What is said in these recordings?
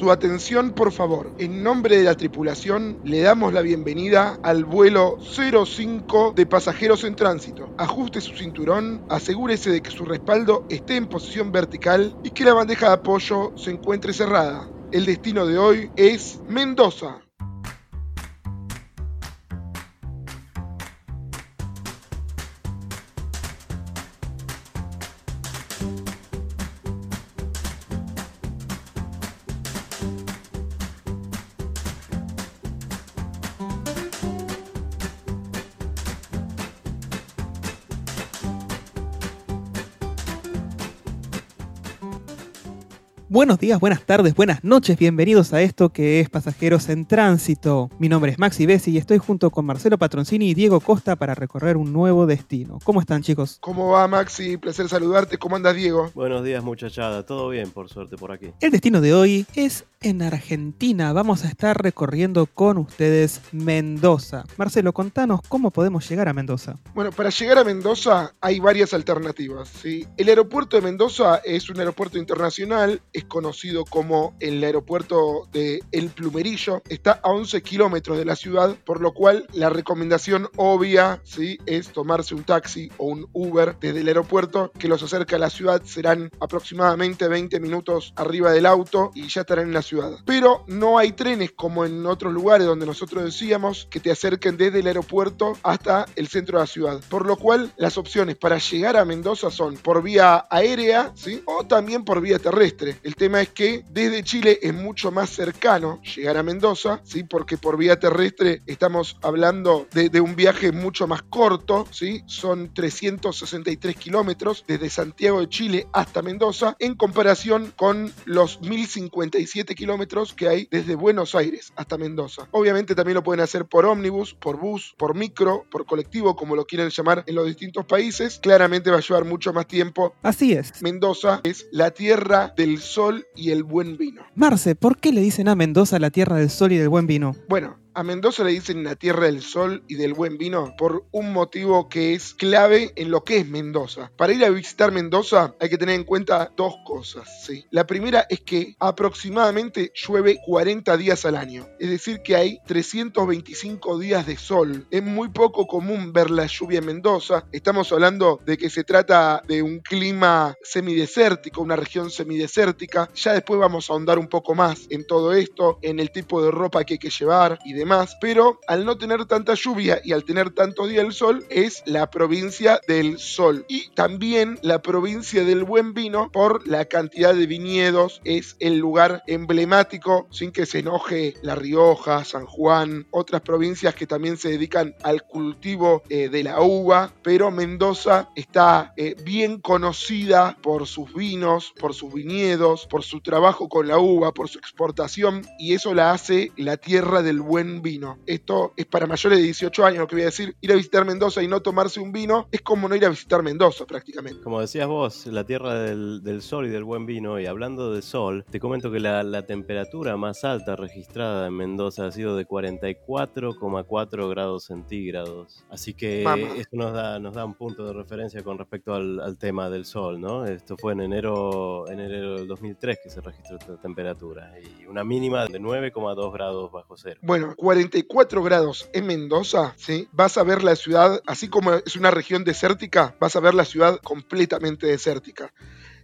Su atención, por favor. En nombre de la tripulación, le damos la bienvenida al vuelo 05 de pasajeros en tránsito. Ajuste su cinturón, asegúrese de que su respaldo esté en posición vertical y que la bandeja de apoyo se encuentre cerrada. El destino de hoy es Mendoza. Buenos días, buenas tardes, buenas noches, bienvenidos a esto que es Pasajeros en Tránsito. Mi nombre es Maxi Bessi y estoy junto con Marcelo Patroncini y Diego Costa para recorrer un nuevo destino. ¿Cómo están chicos? ¿Cómo va Maxi? Placer saludarte. ¿Cómo andas Diego? Buenos días muchachada, todo bien por suerte por aquí. El destino de hoy es en Argentina. Vamos a estar recorriendo con ustedes Mendoza. Marcelo, contanos cómo podemos llegar a Mendoza. Bueno, para llegar a Mendoza hay varias alternativas. El aeropuerto de Mendoza es un aeropuerto internacional es conocido como el aeropuerto de El Plumerillo. Está a 11 kilómetros de la ciudad, por lo cual la recomendación obvia es tomarse un taxi o un Uber desde el aeropuerto que los acerca a la ciudad. Serán aproximadamente 20 minutos arriba del auto y ya estarán en la ciudad. Pero no hay trenes como en otros lugares donde nosotros decíamos que te acerquen desde el aeropuerto hasta el centro de la ciudad. Por lo cual las opciones para llegar a Mendoza son por vía aérea ¿sí? o también por vía terrestre. El tema es que desde Chile es mucho más cercano llegar a Mendoza, ¿sí? porque por vía terrestre estamos hablando de, un viaje mucho más corto, ¿sí? son 363 kilómetros desde Santiago de Chile hasta Mendoza, en comparación con los 1057 kilómetros que hay desde Buenos Aires hasta Mendoza. Obviamente también lo pueden hacer por ómnibus, por bus, por micro, por colectivo, como lo quieren llamar en los distintos países. Claramente va a llevar mucho más tiempo. Así es. Mendoza es la tierra del sol y el buen vino. Marce, ¿por qué le dicen a Mendoza la tierra del sol y del buen vino? Bueno, a Mendoza le dicen la tierra del sol y del buen vino por un motivo que es clave en lo que es Mendoza. Para ir a visitar Mendoza hay que tener en cuenta dos cosas. ¿sí? La primera es que aproximadamente llueve 40 días al año, es decir que hay 325 días de sol. Es muy poco común ver la lluvia en Mendoza. Estamos hablando de que se trata de un clima semidesértico, una región semidesértica. Ya después vamos a ahondar un poco más en todo esto, en el tipo de ropa que hay que llevar y demás, pero al no tener tanta lluvia y al tener tanto día el sol, es la provincia del sol. Y también la provincia del buen vino por la cantidad de viñedos, es el lugar emblemático, sin que se enoje La Rioja, San Juan, otras provincias que también se dedican al cultivo eh, de la uva, pero Mendoza está eh, bien conocida por sus vinos, por sus viñedos, por su trabajo con la uva, por su exportación, y eso la hace la tierra del buen vino. Esto es para mayores de 18 años, lo que voy a decir, ir a visitar Mendoza y no tomarse un vino es como no ir a visitar Mendoza prácticamente. Como decías vos, la tierra del, sol y del buen vino, y hablando de sol, te comento que la, temperatura más alta registrada en Mendoza ha sido de 44,4 grados centígrados. Así que esto nos da, nos da un punto de referencia con respecto al, tema del sol, ¿no? Esto fue en enero, en enero del 2003 que se registró esta temperatura y una mínima de 9,2 grados bajo cero. Bueno, 44 grados en Mendoza, ¿sí? vas a ver la ciudad, así como es una región desértica, vas a ver la ciudad completamente desértica.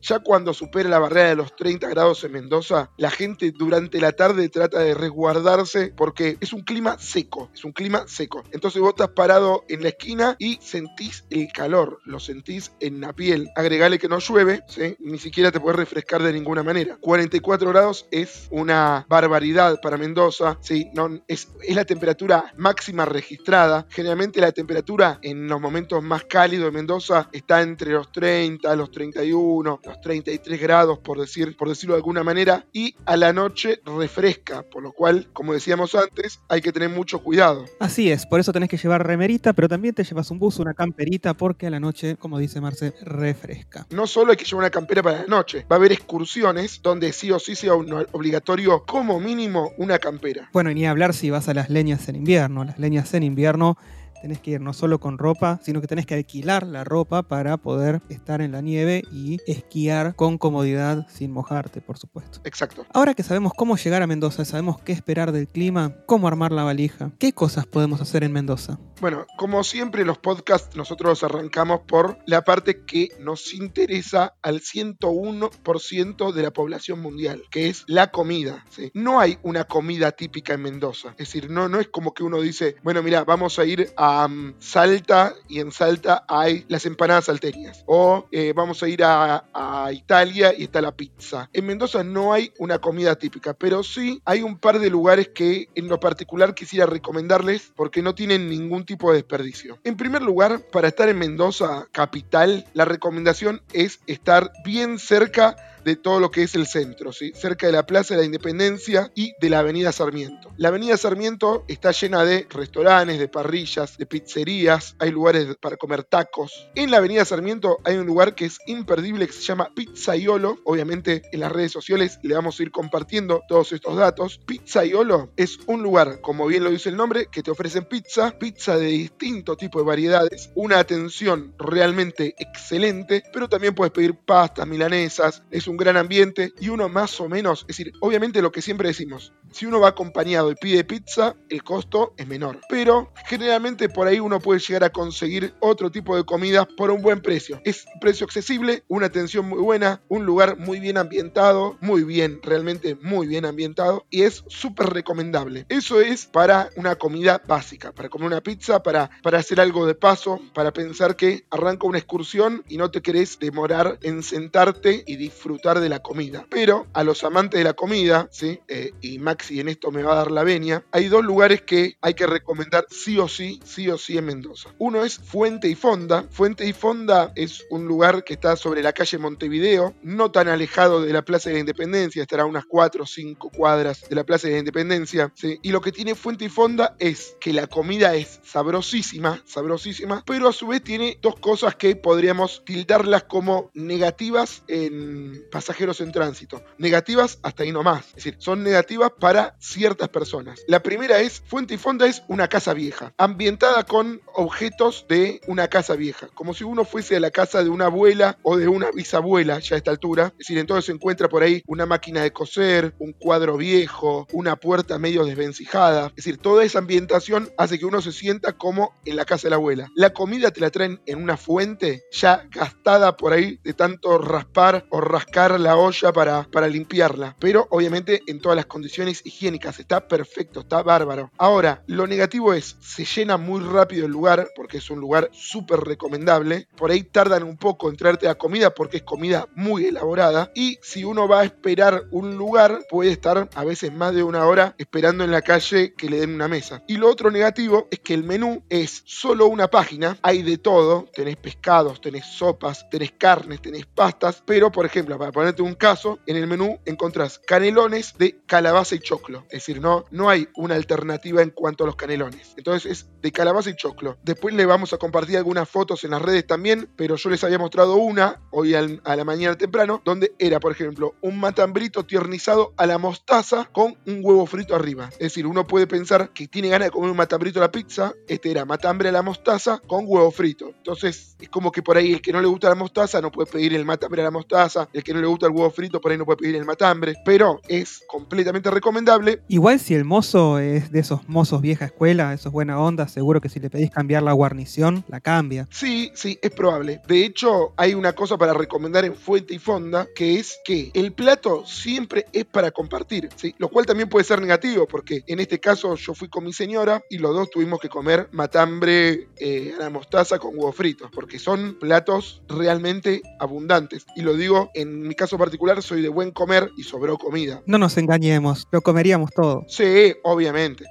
Ya cuando supera la barrera de los 30 grados en Mendoza, la gente durante la tarde trata de resguardarse porque es un clima seco, es un clima seco. Entonces vos estás parado en la esquina y sentís el calor, lo sentís en la piel. Agregale que no llueve, ni siquiera te puedes refrescar de ninguna manera. 44 grados es una barbaridad para Mendoza, no, es, es la temperatura máxima registrada. Generalmente la temperatura en los momentos más cálidos de Mendoza está entre los 30, los 31, los 33 grados, por, decir, por decirlo de alguna manera, y a la noche refresca, por lo cual, como decíamos antes, hay que tener mucho cuidado. Así es, por eso tenés que llevar remerita, pero también te llevas un bus, una camperita, porque a la noche, como dice Marce, refresca. No solo hay que llevar una campera para la noche, va a haber excursiones donde sí o sí sea obligatorio, como mínimo, una campera. Bueno, y ni hablar si vas a las leñas en invierno. Las leñas en invierno tenés que ir no solo con ropa, sino que tenés que alquilar la ropa para poder estar en la nieve y esquiar con comodidad sin mojarte, por supuesto. Exacto. Ahora que sabemos cómo llegar a Mendoza, sabemos qué esperar del clima, cómo armar la valija, ¿qué cosas podemos hacer en Mendoza? Bueno, como siempre en los podcasts nosotros arrancamos por la parte que nos interesa al 101% de la población mundial, que es la comida. ¿sí? No hay una comida típica en Mendoza. Es decir, no, no es como que uno dice, bueno, mira, vamos a ir a Salta y en Salta hay las empanadas salteñas. O eh, vamos a ir a, a Italia y está la pizza. En Mendoza no hay una comida típica, pero sí hay un par de lugares que en lo particular quisiera recomendarles porque no tienen ningún tipo de desperdicio. En primer lugar, para estar en Mendoza capital, la recomendación es estar bien cerca de todo lo que es el centro, ¿sí? cerca de la Plaza de la Independencia y de la Avenida Sarmiento. La Avenida Sarmiento está llena de restaurantes, de parrillas, de pizzerías, hay lugares para comer tacos. En la Avenida Sarmiento hay un lugar que es imperdible que se llama Pizzaiolo. Obviamente en las redes sociales le vamos a ir compartiendo todos estos datos. Pizzaiolo es un lugar, como bien lo dice el nombre, que te ofrecen pizza, pizza de distinto tipo de variedades, una atención realmente excelente, pero también puedes pedir pastas, milanesas, es un gran ambiente y uno más o menos, es decir, obviamente lo que siempre decimos, si uno va acompañado y pide pizza, el costo es menor. Pero generalmente por ahí uno puede llegar a conseguir otro tipo de comidas por un buen precio. Es un precio accesible, una atención muy buena, un lugar muy bien ambientado, muy bien, realmente muy bien ambientado y es súper recomendable. Eso es para una comida básica, para comer una pizza, para, para hacer algo de paso, para pensar que arranca una excursión y no te querés demorar en sentarte y disfrutar de la comida. Pero a los amantes de la comida, ¿sí? Eh, y Maxi en esto me va a dar la venia, hay dos lugares que hay que recomendar sí o sí, sí o sí en Mendoza. Uno es Fuente y Fonda. Fuente y Fonda es un lugar que está sobre la calle Montevideo, no tan alejado de la Plaza de la Independencia, estará unas 4 o 5 cuadras de la Plaza de la Independencia. ¿sí? Y lo que tiene Fuente y Fonda es que la comida es sabrosísima, sabrosísima, pero a su vez tiene dos cosas que podríamos tildarlas como negativas en pasajeros en tránsito. Negativas hasta ahí nomás. Es decir, son negativas para ciertas personas. La primera es, Fuente y Fonda es una casa vieja, ambientada con objetos de una casa vieja, como si uno fuese a la casa de una abuela o de una bisabuela ya a esta altura. Es decir, entonces se encuentra por ahí una máquina de coser, un cuadro viejo, una puerta medio desvencijada. Es decir, toda esa ambientación hace que uno se sienta como en la casa de la abuela. La comida te la traen en una fuente ya gastada por ahí de tanto raspar o rascar la olla para, para limpiarla, pero obviamente en todas las condiciones higiénicas. Está perfecto, está bárbaro. Ahora, lo negativo es, se llena muy rápido el lugar, porque es un lugar súper recomendable. Por ahí tardan un poco en traerte la comida, porque es comida muy elaborada. Y si uno va a esperar un lugar, puede estar a veces más de una hora esperando en la calle que le den una mesa. Y lo otro negativo es que el menú es solo una página, hay de todo, tenés pescados, tenés sopas, tenés carnes, tenés pastas, pero por ejemplo, para ponerte un caso, en el menú encontrás canelones de calabaza y choclo. Es decir, no, no hay una alternativa en cuanto a los canelones. Entonces es de calabaza y choclo. Después le vamos a compartir algunas fotos en las redes también, pero yo les había mostrado una hoy a la mañana temprano, donde era, por ejemplo, un matambrito tiernizado a la mostaza con un huevo frito arriba. Es decir, uno puede pensar que tiene ganas de comer un matambrito a la pizza. Este era matambre a la mostaza con huevo frito. Entonces es como que por ahí el que no le gusta la mostaza no puede pedir el matambre a la mostaza, el que le gusta el huevo frito por ahí no puede pedir el matambre, pero es completamente recomendable. Igual si el mozo es de esos mozos vieja escuela, esos buena onda, seguro que si le pedís cambiar la guarnición, la cambia. Sí, sí, es probable. De hecho, hay una cosa para recomendar en Fuente y Fonda, que es que el plato siempre es para compartir, ¿sí? Lo cual también puede ser negativo, porque en este caso yo fui con mi señora y los dos tuvimos que comer matambre eh, a la mostaza con huevo frito, porque son platos realmente abundantes. Y lo digo, en mi caso particular, soy de buen comer y sobró comida. No nos engañemos, lo comeríamos todo. Sí, obviamente.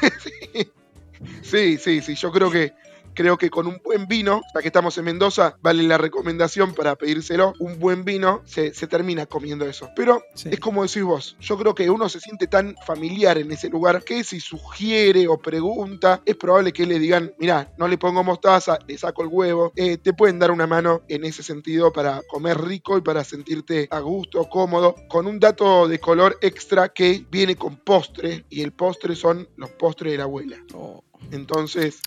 sí, sí, sí, yo creo que creo que con un buen vino, ya que estamos en Mendoza, vale la recomendación para pedírselo, un buen vino se, se termina comiendo eso. Pero Sí. es como decís vos, yo creo que uno se siente tan familiar en ese lugar que si sugiere o pregunta, es probable que le digan, mira, no le pongo mostaza, le saco el huevo, Eh, te pueden dar una mano en ese sentido para comer rico y para sentirte a gusto, cómodo, con un dato de color extra que viene con postre y el postre son los postres de la abuela. Entonces,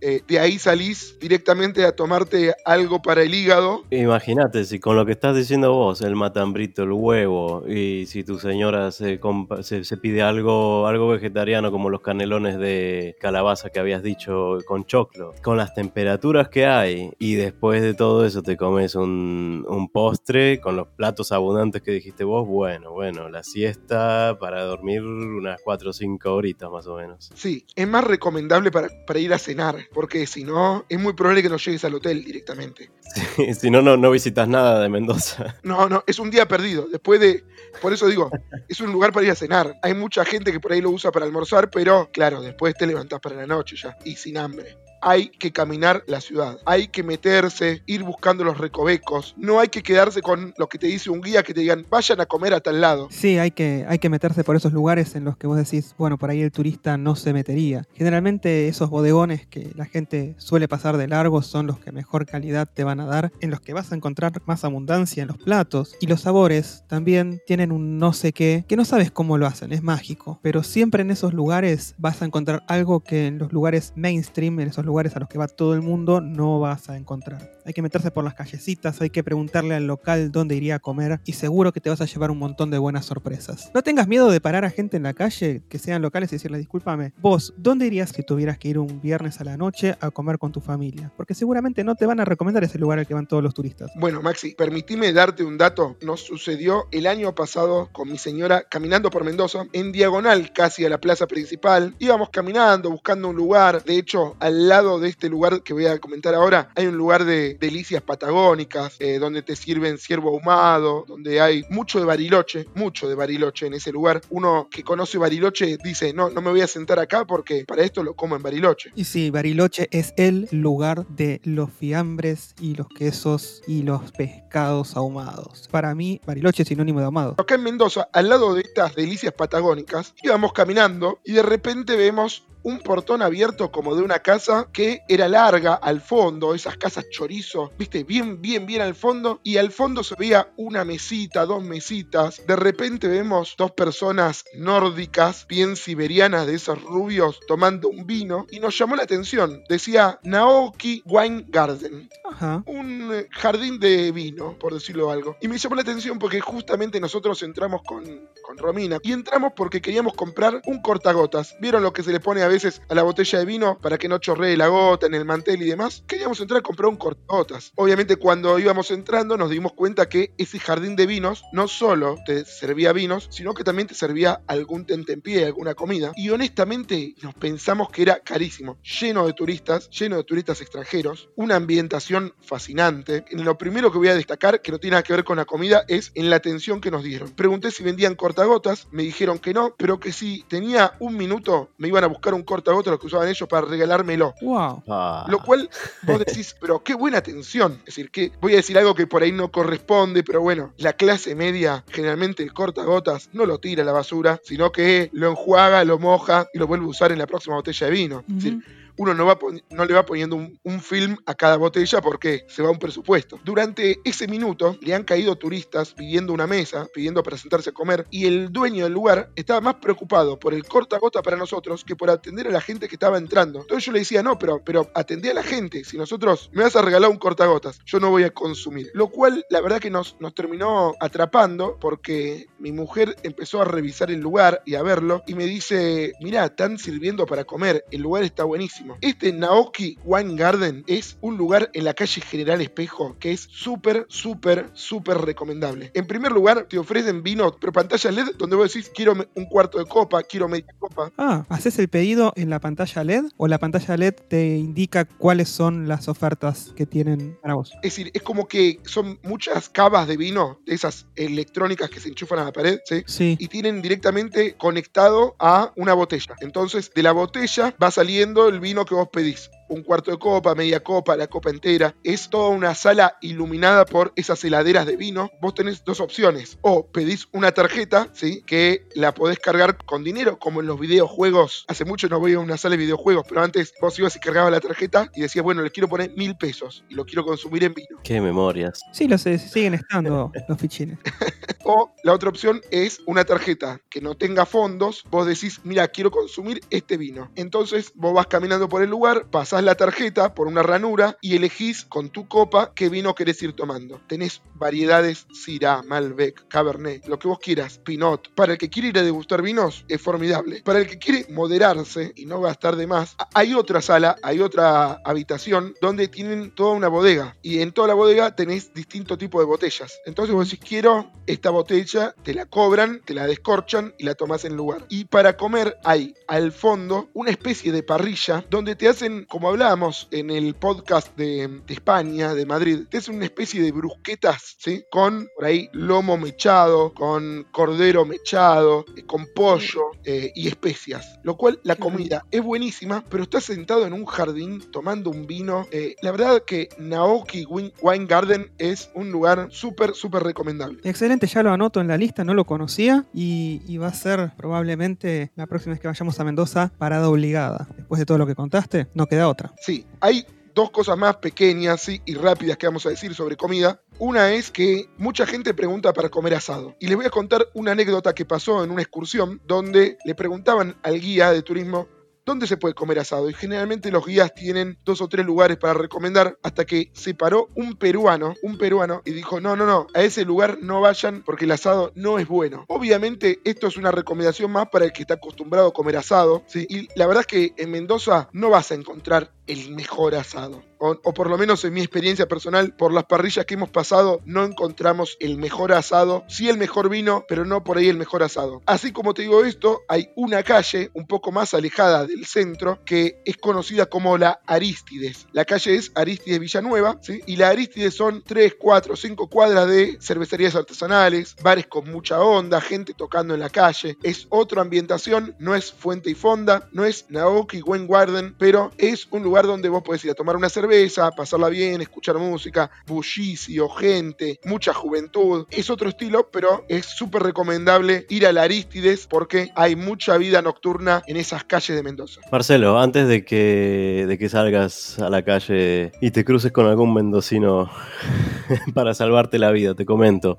eh, de ahí salís directamente a tomarte algo para el hígado. Imagínate, si con lo que estás diciendo vos, el matambrito, el huevo, y si tu señora se, se pide algo, algo vegetariano como los canelones de calabaza que habías dicho con choclo, con las temperaturas que hay, y después de todo eso te comes un, un postre con los platos abundantes que dijiste vos, bueno, bueno, la siesta para dormir unas 4 o 5 horitas más o menos. Sí, es más recomendable para, para ir a cenar, porque si no, es muy probable que no llegues al hotel directamente. si no, no, no visitas nada de Mendoza. No, no, es un día perdido. Después de. Por eso digo, es un lugar para ir a cenar. Hay mucha gente que por ahí lo usa para almorzar, pero claro, después te levantás para la noche ya y sin hambre. Hay que caminar la ciudad, hay que meterse, ir buscando los recovecos. No hay que quedarse con lo que te dice un guía que te digan vayan a comer a tal lado. Sí, hay que, hay que meterse por esos lugares en los que vos decís, bueno, por ahí el turista no se metería. Generalmente esos bodegones que la gente suele pasar de largo son los que mejor calidad te van a dar, en los que vas a encontrar más abundancia en los platos. Y los sabores también tienen un no sé qué, que no sabes cómo lo hacen, es mágico. Pero siempre en esos lugares vas a encontrar algo que en los lugares mainstream, en esos lugares a los que va todo el mundo, no vas a encontrar. Hay que meterse por las callecitas, hay que preguntarle al local dónde iría a comer y seguro que te vas a llevar un montón de buenas sorpresas. No tengas miedo de parar a gente en la calle, que sean locales y decirle, discúlpame, vos, ¿dónde irías si tuvieras que ir un viernes a la noche a comer con tu familia? Porque seguramente no te van a recomendar ese lugar al que van todos los turistas. Bueno, Maxi, permitime darte un dato. Nos sucedió el año pasado con mi señora caminando por Mendoza, en diagonal casi a la plaza principal. Íbamos caminando, buscando un lugar. De hecho, al lado de este lugar que voy a comentar ahora, hay un lugar de delicias patagónicas, eh, donde te sirven ciervo ahumado, donde hay mucho de bariloche, mucho de bariloche en ese lugar. Uno que conoce bariloche dice, no, no me voy a sentar acá porque para esto lo como en bariloche. Y sí, Bariloche es el lugar de los fiambres y los quesos y los pescados ahumados. Para mí, Bariloche es sinónimo de ahumado. Acá en Mendoza, al lado de estas delicias patagónicas, íbamos caminando y de repente vemos un portón abierto como de una casa que era larga al fondo, esas casas chorizo, viste, bien, bien, bien al fondo, y al fondo se veía una mesita, dos mesitas, de repente vemos dos personas nórdicas, bien siberianas, de esos rubios, tomando un vino, y nos llamó la atención, decía Naoki Wine Garden, Ajá. un eh, jardín de vino, por decirlo algo. Y me llamó la atención porque justamente nosotros entramos con, con Romina. Y entramos porque queríamos comprar un cortagotas. ¿Vieron lo que se le pone a veces a la botella de vino para que no chorree la gota en el mantel y demás? Queríamos entrar a comprar un cortagotas. Obviamente cuando íbamos entrando nos dimos cuenta que ese jardín de vinos no solo te servía vinos, sino que también te servía algún tentempié, alguna comida. Y honestamente nos pensamos que era carísimo. Lleno de turistas, lleno de turistas extranjeros. Una ambientación fascinante. Lo primero que voy a destacar, que no tiene nada que ver con la comida, es en la atención que nos dieron. Pregunté si vendían cortagotas, me dijeron que no, pero que si tenía un minuto me iban a buscar un cortagotas, lo que usaban ellos, para regalármelo. Wow. Ah. Lo cual vos decís, pero qué buena atención. Es decir, que voy a decir algo que por ahí no corresponde, pero bueno, la clase media generalmente el cortagotas no lo tira a la basura, sino que lo enjuaga, lo moja y lo vuelve a usar en la próxima botella de vino. Es decir. Uno no, le va poniendo un, film a cada botella porque se va un presupuesto. Durante ese minuto le han caído turistas pidiendo una mesa, pidiendo para sentarse a comer, y el dueño del lugar estaba más preocupado por el corta gota para nosotros que por atender a la gente que estaba entrando. Entonces yo le decía, no, pero, pero a la gente. Si nosotros me vas a regalar un cortagotas, yo no voy a consumir. Lo cual, la verdad que nos, nos terminó atrapando porque mi mujer empezó a revisar el lugar y a verlo y me dice, mira, están sirviendo para comer, el lugar está buenísimo. Este Naoki Wine Garden es un lugar en la calle General Espejo que es súper, súper, súper recomendable. En primer lugar, te ofrecen vino, pero pantalla LED donde vos decís, quiero un cuarto de copa, quiero media copa. Ah, ¿haces el pedido en la pantalla LED o la pantalla LED te indica cuáles son las ofertas que tienen para vos? Es decir, es como que son muchas cavas de vino, de esas electrónicas que se enchufan a la pared, ¿sí? Sí. y tienen directamente conectado a una botella. Entonces, de la botella va saliendo el vino que vos pedís. Un cuarto de copa, media copa, la copa entera. Es toda una sala iluminada por esas heladeras de vino. Vos tenés dos opciones. O pedís una tarjeta, ¿sí? Que la podés cargar con dinero, como en los videojuegos. Hace mucho no voy a una sala de videojuegos, pero antes vos ibas y cargabas la tarjeta y decías, bueno, le quiero poner mil pesos y lo quiero consumir en vino. Qué memorias. Sí, los, siguen estando los fichines. O la otra opción es una tarjeta que no tenga fondos. Vos decís, mira, quiero consumir este vino. Entonces vos vas caminando por el lugar, pasás la tarjeta por una ranura y elegís con tu copa qué vino querés ir tomando. Tenés variedades Syrah, Malbec, Cabernet, lo que vos quieras, Pinot. Para el que quiere ir a degustar vinos es formidable. Para el que quiere moderarse y no gastar de más, hay otra sala, hay otra habitación donde tienen toda una bodega y en toda la bodega tenés distinto tipo de botellas. Entonces vos decís, quiero esta botella, te la cobran, te la descorchan y la tomás en lugar. Y para comer hay al fondo una especie de parrilla donde te hacen, como hablábamos en el podcast de, de España, de Madrid, hacen una especie de brusquetas, ¿sí? Con por ahí lomo mechado, con cordero mechado, eh, con pollo eh, y especias. Lo cual la comida es buenísima, pero estás sentado en un jardín tomando un vino. Eh, la verdad que Naoki Win- Wine Garden es un lugar súper, súper recomendable. Excelente, ya lo anoto en la lista, no lo conocía y, y va a ser probablemente la próxima vez que vayamos a Mendoza parada obligada. Después de todo lo que contaste, no queda otra. Sí, hay dos cosas más pequeñas y rápidas que vamos a decir sobre comida. Una es que mucha gente pregunta para comer asado. Y les voy a contar una anécdota que pasó en una excursión donde le preguntaban al guía de turismo dónde se puede comer asado. Y generalmente los guías tienen dos o tres lugares para recomendar hasta que se paró un peruano, un peruano, y dijo, no, no, no, a ese lugar no vayan porque el asado no es bueno. Obviamente esto es una recomendación más para el que está acostumbrado a comer asado. Y la verdad es que en Mendoza no vas a encontrar el mejor asado. O, por lo menos en mi experiencia personal, por las parrillas que hemos pasado, no encontramos el mejor asado. Sí el mejor vino, pero no por ahí el mejor asado. Así como te digo esto, hay una calle un poco más alejada del centro que es conocida como la Aristides. La calle es Aristides Villanueva, ¿sí? Y la Aristides son 3, 4, 5 cuadras de cervecerías artesanales, bares con mucha onda, gente tocando en la calle. Es otra ambientación, no es Fuente y Fonda, no es Naoki Wine Garden, pero es un lugar donde vos podés ir a tomar una cerveza, pasarla bien, escuchar música, bullicio, gente, mucha juventud. Es otro estilo, pero es súper recomendable ir a la Aristides porque hay mucha vida nocturna en esas calles de Mendoza. Marcelo, antes de que, de que salgas a la calle y te cruces con algún mendocino para salvarte la vida, te comento.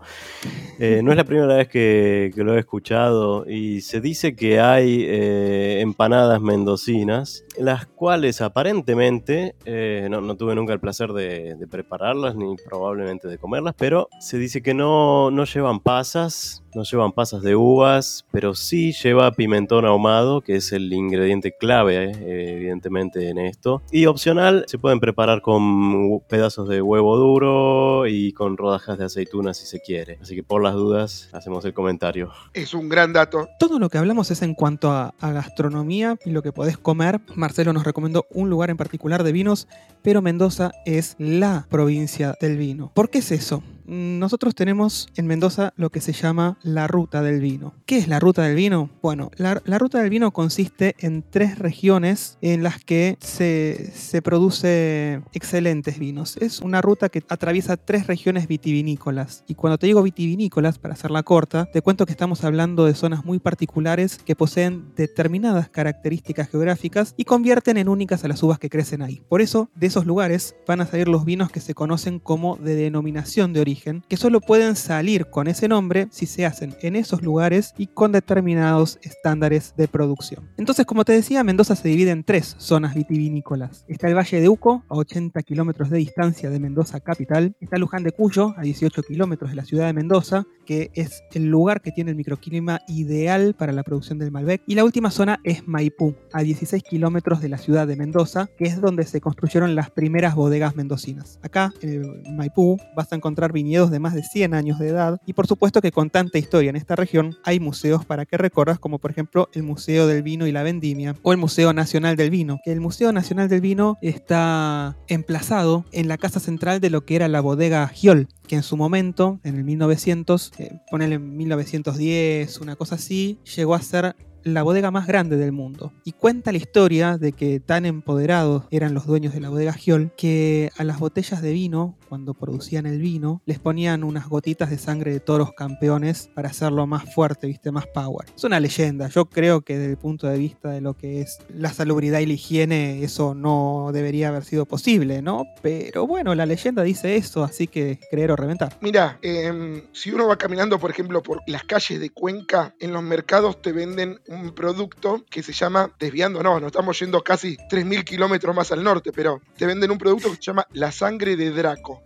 Eh, no es la primera vez que, que lo he escuchado y se dice que hay eh, empanadas mendocinas, las cuales aparentemente, eh, no, no tuve nunca el placer de, de prepararlas ni probablemente de comerlas, pero se dice que no, no llevan pasas, no llevan pasas de uvas, pero sí lleva pimentón ahumado, que es el ingrediente clave, eh, evidentemente, en esto. Y opcional, se pueden preparar con pedazos de huevo duro y con rodajas de aceituna si se quiere. Así que por las dudas, hacemos el comentario. Es un gran dato. Todo lo que hablamos es en cuanto a, a gastronomía y lo que podés comer. Marcelo nos recomendó un lugar en particular de vinos, pero Mendoza es la provincia del vino. ¿Por qué es eso? Nosotros tenemos en Mendoza lo que se llama la ruta del vino. ¿Qué es la ruta del vino? Bueno, la, la ruta del vino consiste en tres regiones en las que se, se produce excelentes vinos. Es una ruta que atraviesa tres regiones vitivinícolas. Y cuando te digo vitivinícolas, para hacerla corta, te cuento que estamos hablando de zonas muy particulares que poseen determinadas características geográficas y convierten en únicas a las uvas que crecen ahí. Por eso, de esos lugares van a salir los vinos que se conocen como de denominación de origen, que solo pueden salir con ese nombre si se hacen en esos lugares y con determinados estándares de producción. Entonces, como te decía, Mendoza se divide en tres zonas vitivinícolas. Está el Valle de Uco, a 80 kilómetros de distancia de Mendoza capital. Está Luján de Cuyo, a 18 kilómetros de la ciudad de Mendoza, que es el lugar que tiene el microclima ideal para la producción del Malbec. Y la última zona es Maipú, a 16 kilómetros de la ciudad de Mendoza, que es donde se construyeron las primeras bodegas mendocinas. Acá, en Maipú, vas a encontrar viñedos de más de 100 años de edad y por supuesto que con tanta historia en esta región hay museos para que recorras como por ejemplo el Museo del Vino y la Vendimia o el Museo Nacional del Vino, que el Museo Nacional del Vino está emplazado en la casa central de lo que era la bodega Giol, que en su momento, en el 1900, eh, ponele en 1910, una cosa así, llegó a ser la bodega más grande del mundo. Y cuenta la historia de que tan empoderados eran los dueños de la bodega Giol que a las botellas de vino, cuando producían el vino, les ponían unas gotitas de sangre de toros campeones para hacerlo más fuerte, viste, más power. Es una leyenda. Yo creo que desde el punto de vista de lo que es la salubridad y la higiene, eso no debería haber sido posible, ¿no? Pero bueno, la leyenda dice eso, así que creer o reventar. Mira, em, si uno va caminando, por ejemplo, por las calles de Cuenca, en los mercados te venden un producto que se llama, desviando, no, nos estamos yendo casi 3.000 kilómetros más al norte, pero te venden un producto que se llama la sangre de Draco.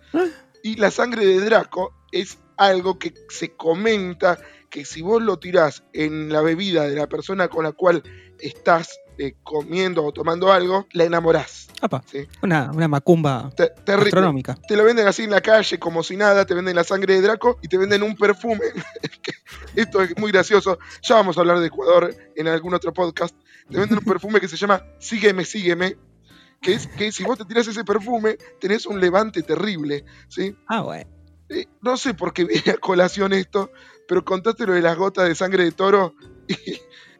Y la sangre de Draco es algo que se comenta que si vos lo tirás en la bebida de la persona con la cual estás eh, comiendo o tomando algo, la enamorás. Apa, ¿sí? una, una macumba Te- terrible. astronómica. Te lo venden así en la calle como si nada, te venden la sangre de Draco y te venden un perfume. Esto es muy gracioso. Ya vamos a hablar de Ecuador en algún otro podcast. Te venden un perfume que se llama Sígueme, sígueme. Que es que si vos te tirás ese perfume, tenés un levante terrible. ¿sí? Ah, bueno. Eh, no sé por qué viene a colación esto, pero contaste lo de las gotas de sangre de toro y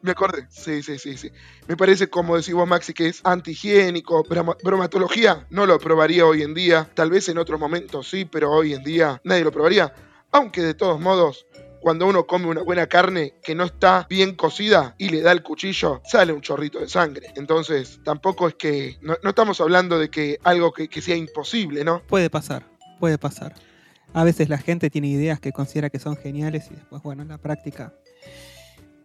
me acordé. Sí, sí, sí, sí. Me parece, como decís vos, Maxi, que es antihigiénico. Broma- bromatología no lo probaría hoy en día. Tal vez en otros momentos sí, pero hoy en día nadie lo probaría. Aunque de todos modos, cuando uno come una buena carne que no está bien cocida y le da el cuchillo, sale un chorrito de sangre. Entonces, tampoco es que. No, estamos hablando de que algo que sea imposible, ¿no? Puede pasar, puede pasar. A veces la gente tiene ideas que considera que son geniales y después, bueno, en la práctica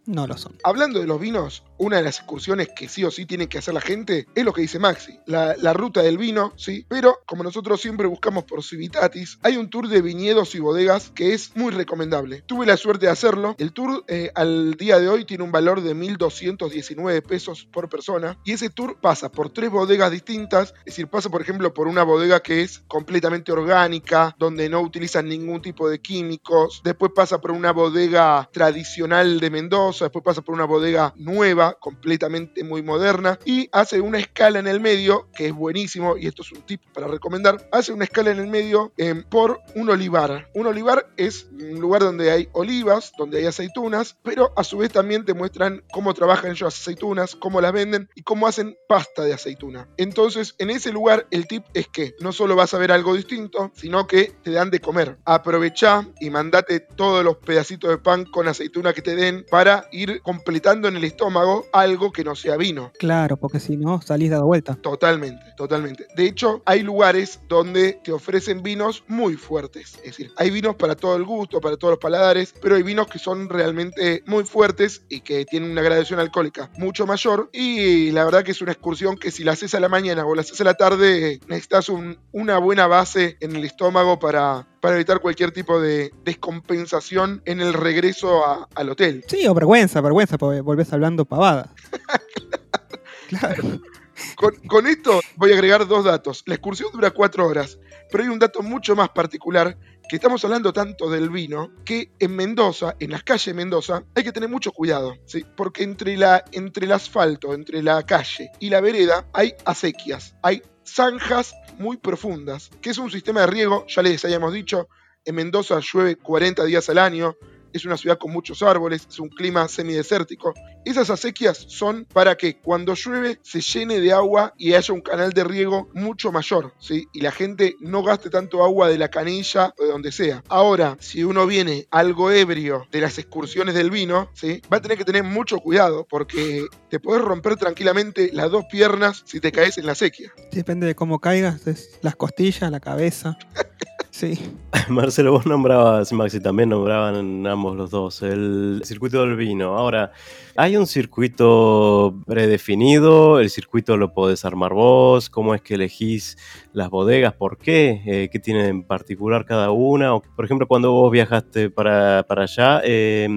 no lo son. Hablando de los vinos, una de las excursiones que sí o sí tiene que hacer la gente es lo que dice Maxi, la, ruta del vino, ¿sí? Pero como nosotros siempre buscamos por Civitatis, hay un tour de viñedos y bodegas que es muy recomendable. Tuve la suerte de hacerlo. El tour eh, al día de hoy tiene un valor de 1.219 pesos por persona y ese tour pasa por tres bodegas distintas, es decir, pasa por ejemplo por una bodega que es completamente orgánica, donde no utilizan ningún tipo de químicos, después pasa por una bodega tradicional de Mendoza, después pasa por una bodega nueva, completamente muy moderna, y hace una escala en el medio, que es buenísimo, y esto es un tip para recomendar, hace una escala en el medio eh, por un olivar. Un olivar es un lugar donde hay olivas, donde hay aceitunas, pero a su vez también te muestran cómo trabajan ellos las aceitunas, cómo las venden y cómo hacen pasta de aceituna. Entonces, en ese lugar, el tip es que no solo vas a ver algo distinto, sino que te dan de comer. Aprovechá y mandate todos los pedacitos de pan con aceituna que te den para ir completando en el estómago algo que no sea vino. Claro, porque si no, salís dado vuelta. Totalmente, totalmente. De hecho, hay lugares donde te ofrecen vinos muy fuertes. Es decir, hay vinos para todo el gusto, para todos los paladares, pero hay vinos que son realmente muy fuertes y que tienen una gradación alcohólica mucho mayor. Y la verdad que es una excursión que si la haces a la mañana o la haces a la tarde, necesitas un- una buena base en el estómago para, para evitar cualquier tipo de descompensación en el regreso a- al hotel. Sí, o vergüenza, vergüenza, porque volvés hablando pavada. claro. Con, con esto voy a agregar dos datos. La excursión dura cuatro horas, pero hay un dato mucho más particular, que estamos hablando tanto del vino, que en Mendoza, en las calles de Mendoza, hay que tener mucho cuidado, ¿sí? porque entre, la, entre el asfalto, entre la calle y la vereda, hay acequias, hay zanjas muy profundas, que es un sistema de riego, ya les habíamos dicho, en Mendoza llueve 40 días al año, es una ciudad con muchos árboles, es un clima semidesértico. Esas acequias son para que cuando llueve se llene de agua y haya un canal de riego mucho mayor, ¿sí? Y la gente no gaste tanto agua de la canilla o de donde sea. Ahora, si uno viene algo ebrio de las excursiones del vino, ¿sí? Va a tener que tener mucho cuidado porque te podés romper tranquilamente las dos piernas si te caes en la acequia. Depende de cómo caigas, las costillas, la cabeza. Sí. Marcelo, vos nombrabas, Maxi también nombraban ambos los dos, el circuito del vino. Ahora, ¿hay un circuito predefinido? ¿El circuito lo podés armar vos? ¿Cómo es que elegís las bodegas? ¿Por qué? Eh, ¿Qué tiene en particular cada una? O, por ejemplo, cuando vos viajaste para, para allá, eh,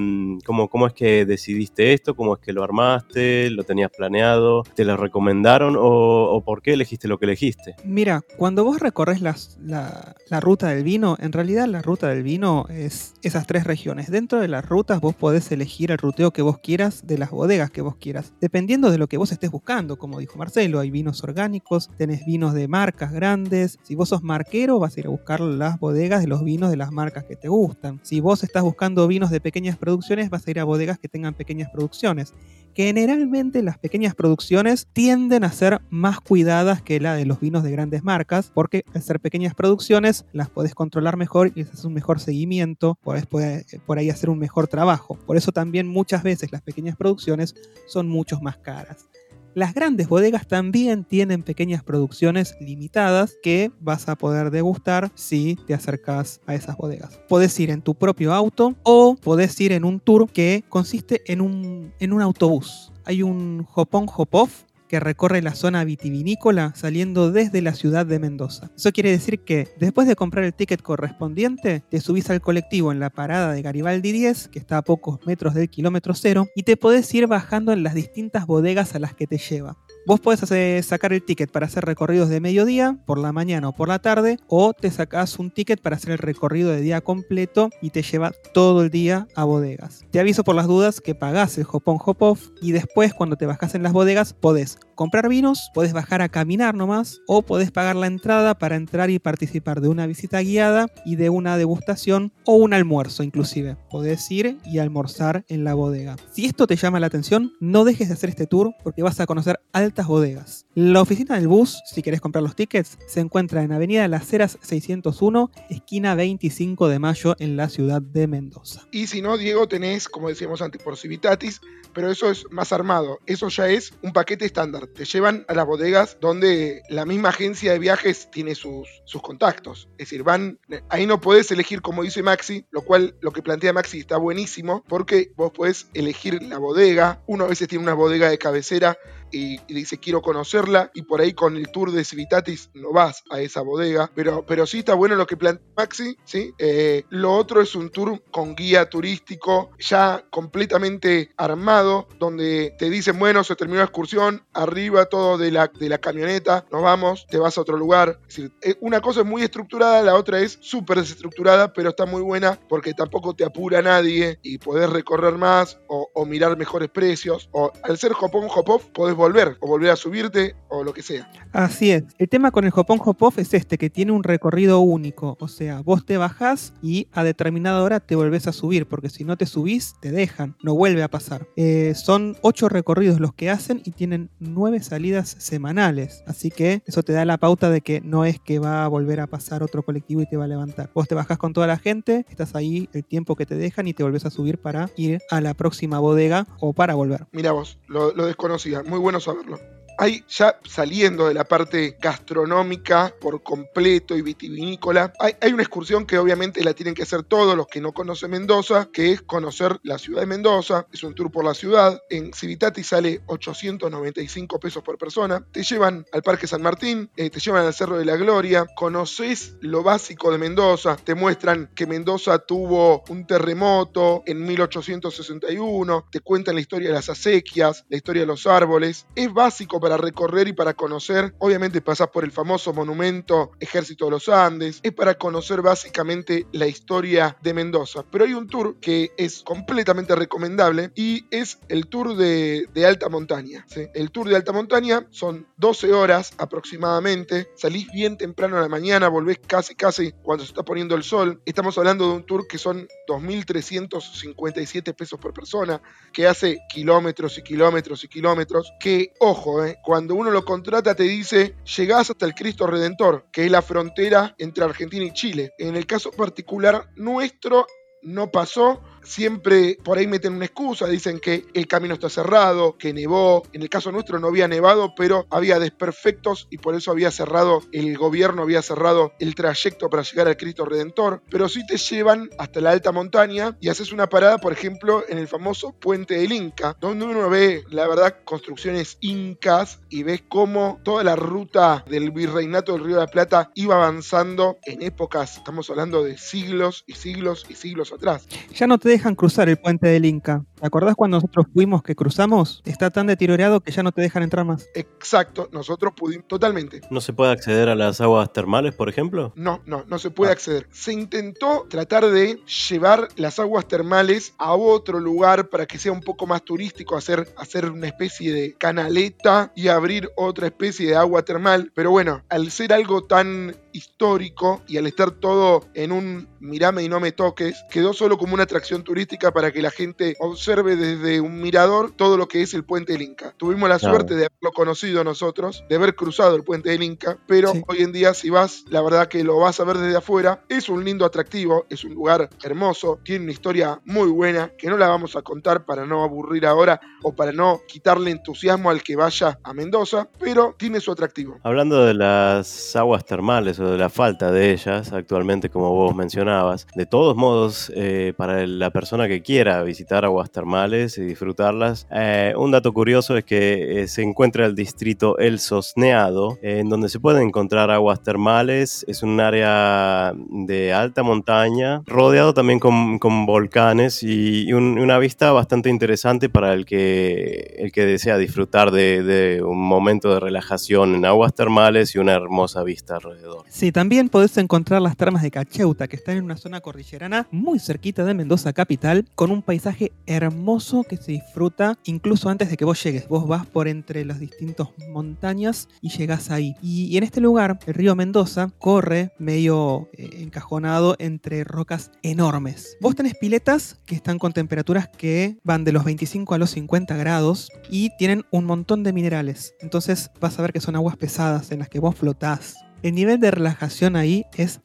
¿cómo, ¿cómo es que decidiste esto? ¿Cómo es que lo armaste? ¿Lo tenías planeado? ¿Te lo recomendaron? ¿O, por qué elegiste lo que elegiste? Mira, cuando vos recorres la, la ruta del vino, en realidad la ruta del vino es esas tres regiones. Dentro de las rutas vos podés elegir el ruteo que vos quieras de las bodegas que vos quieras, dependiendo de lo que vos estés buscando. Como dijo Marcelo, hay vinos orgánicos, tenés vinos de marcas grandes. Si vos sos marquero, vas a ir a buscar las bodegas de los vinos de las marcas que te gustan. Si vos estás buscando vinos de pequeñas producciones, vas a ir a bodegas que tengan pequeñas producciones. Generalmente las pequeñas producciones tienden a ser más cuidadas que la de los vinos de grandes marcas, porque al ser pequeñas producciones las podés controlar mejor y haces un mejor seguimiento, podés, podés por ahí hacer un mejor trabajo. Por eso también muchas veces las pequeñas producciones son mucho más caras. Las grandes bodegas también tienen pequeñas producciones limitadas que vas a poder degustar si te acercas a esas bodegas. Podés ir en tu propio auto o podés ir en un tour que consiste en un, en un autobús. Hay un hop-on hop-off que recorre la zona vitivinícola saliendo desde la ciudad de Mendoza. Eso quiere decir que después de comprar el ticket correspondiente, te subís al colectivo en la parada de Garibaldi 10, que está a pocos metros del kilómetro cero, y te podés ir bajando en las distintas bodegas a las que te lleva. Vos podés hacer, sacar el ticket para hacer recorridos de mediodía, por la mañana o por la tarde, o te sacás un ticket para hacer el recorrido de día completo y te lleva todo el día a bodegas. Te aviso por las dudas que pagás el hop on hop off y después cuando te bajás en las bodegas podés comprar vinos, podés bajar a caminar nomás o podés pagar la entrada para entrar y participar de una visita guiada y de una degustación o un almuerzo inclusive. Podés ir y almorzar en la bodega. Si esto te llama la atención, no dejes de hacer este tour porque vas a conocer altas bodegas. La oficina del bus, si querés comprar los tickets, se encuentra en Avenida Las Heras 601, esquina 25 de mayo en la ciudad de Mendoza. Y si no, Diego, tenés, como decíamos antes, por Civitatis, pero eso es más armado. Eso ya es un paquete estándar. Te llevan a las bodegas donde la misma agencia de viajes tiene sus, sus contactos. Es decir, van. Ahí no podés elegir como dice Maxi, lo cual lo que plantea Maxi está buenísimo, porque vos podés elegir la bodega. Uno a veces tiene una bodega de cabecera y, dice quiero conocerla y por ahí con el tour de Civitatis no vas a esa bodega, pero, pero sí está bueno lo que plantea Maxi, ¿sí? Eh, lo otro es un tour con guía turístico ya completamente armado, donde te dicen, bueno, se terminó la excursión, arriba todo de la, de la camioneta, nos vamos, te vas a otro lugar. Es decir, eh, una cosa es muy estructurada, la otra es súper desestructurada, pero está muy buena porque tampoco te apura nadie y podés recorrer más o, mirar mejores precios, o al ser hop-on, hop-off, podés volver o volver a subirte o lo que sea. Así es. El tema con el Hopon Hop es este, que tiene un recorrido único. O sea, vos te bajás y a determinada hora te volvés a subir, porque si no te subís, te dejan, no vuelve a pasar. Eh, son ocho recorridos los que hacen y tienen nueve salidas semanales. Así que eso te da la pauta de que no es que va a volver a pasar otro colectivo y te va a levantar. Vos te bajás con toda la gente, estás ahí el tiempo que te dejan y te volvés a subir para ir a la próxima bodega o para volver. Mira vos, lo, lo desconocía. Muy bueno saberlo. Hay ya saliendo de la parte gastronómica por completo y vitivinícola, hay, una excursión que obviamente la tienen que hacer todos los que no conocen Mendoza, que es conocer la ciudad de Mendoza. Es un tour por la ciudad. En Civitati sale 895 pesos por persona. Te llevan al Parque San Martín, eh, te llevan al Cerro de la Gloria, conoces lo básico de Mendoza, te muestran que Mendoza tuvo un terremoto en 1861, te cuentan la historia de las acequias, la historia de los árboles. Es básico para recorrer y para conocer. Obviamente pasás por el famoso monumento Ejército de los Andes. Es para conocer básicamente la historia de Mendoza. Pero hay un tour que es completamente recomendable y es el tour de, alta montaña. El tour de alta montaña son 12 horas aproximadamente. Salís bien temprano a la mañana, volvés casi casi cuando se está poniendo el sol. Estamos hablando de un tour que son 2.357 pesos por persona, que hace kilómetros y kilómetros y kilómetros. Que, ojo, eh, cuando uno lo contrata te dice, llegás hasta el Cristo Redentor, que es la frontera entre Argentina y Chile. En el caso particular nuestro no pasó siempre por ahí meten una excusa, dicen que el camino está cerrado, que nevó. En el caso nuestro no había nevado, pero había desperfectos y por eso había cerrado, el gobierno había cerrado el trayecto para llegar al Cristo Redentor. Pero sí te llevan hasta la alta montaña y haces una parada, por ejemplo, en el famoso Puente del Inca, donde uno ve, la verdad, construcciones incas y ves cómo toda la ruta del virreinato del Río de la Plata iba avanzando en épocas, estamos hablando de siglos y siglos y siglos atrás. Ya no te dejan cruzar el puente del Inca. ¿Te acordás cuando nosotros fuimos que cruzamos? Está tan deteriorado que ya no te dejan entrar más. Exacto, nosotros pudimos totalmente. ¿No se puede acceder a las aguas termales, por ejemplo? No, no, no se puede ah. acceder. Se intentó tratar de llevar las aguas termales a otro lugar para que sea un poco más turístico, hacer, hacer una especie de canaleta y abrir otra especie de agua termal. Pero bueno, al ser algo tan histórico y al estar todo en un mirame y no me toques, quedó solo como una atracción turística para que la gente observe desde un mirador todo lo que es el puente del Inca. Tuvimos la Claro. suerte de haberlo conocido nosotros, de haber cruzado el puente del Inca, pero Sí. hoy en día si vas, la verdad que lo vas a ver desde afuera, es un lindo atractivo, es un lugar hermoso, tiene una historia muy buena que no la vamos a contar para no aburrir ahora o para no quitarle entusiasmo al que vaya a Mendoza, pero tiene su atractivo. Hablando de las aguas termales o de la falta de ellas actualmente, como vos mencionabas, de todos modos, eh, para la persona que quiera visitar aguas termales y disfrutarlas, eh, un dato curioso es que eh, se encuentra el distrito El Sosneado, eh, en donde se pueden encontrar aguas termales. Es un área de alta montaña, rodeado también con, con volcanes y, un- una vista bastante interesante para el que, el que desea disfrutar de, de un momento de relajación en aguas termales y una hermosa vista alrededor. Sí, también podés encontrar las termas de Cacheuta, que están en una zona cordillerana muy cerquita de Mendoza capital, con un paisaje hermoso que se disfruta incluso antes de que vos llegues. Vos vas por entre las distintas montañas y llegás ahí. Y, en este lugar, el río Mendoza corre medio eh, encajonado entre rocas enormes. Vos tenés piletas que están con temperaturas que van de los 25 a los 50 grados y tienen un montón de minerales. Entonces vas a ver que son aguas pesadas en las que vos flotás. El nivel de relajación ahí es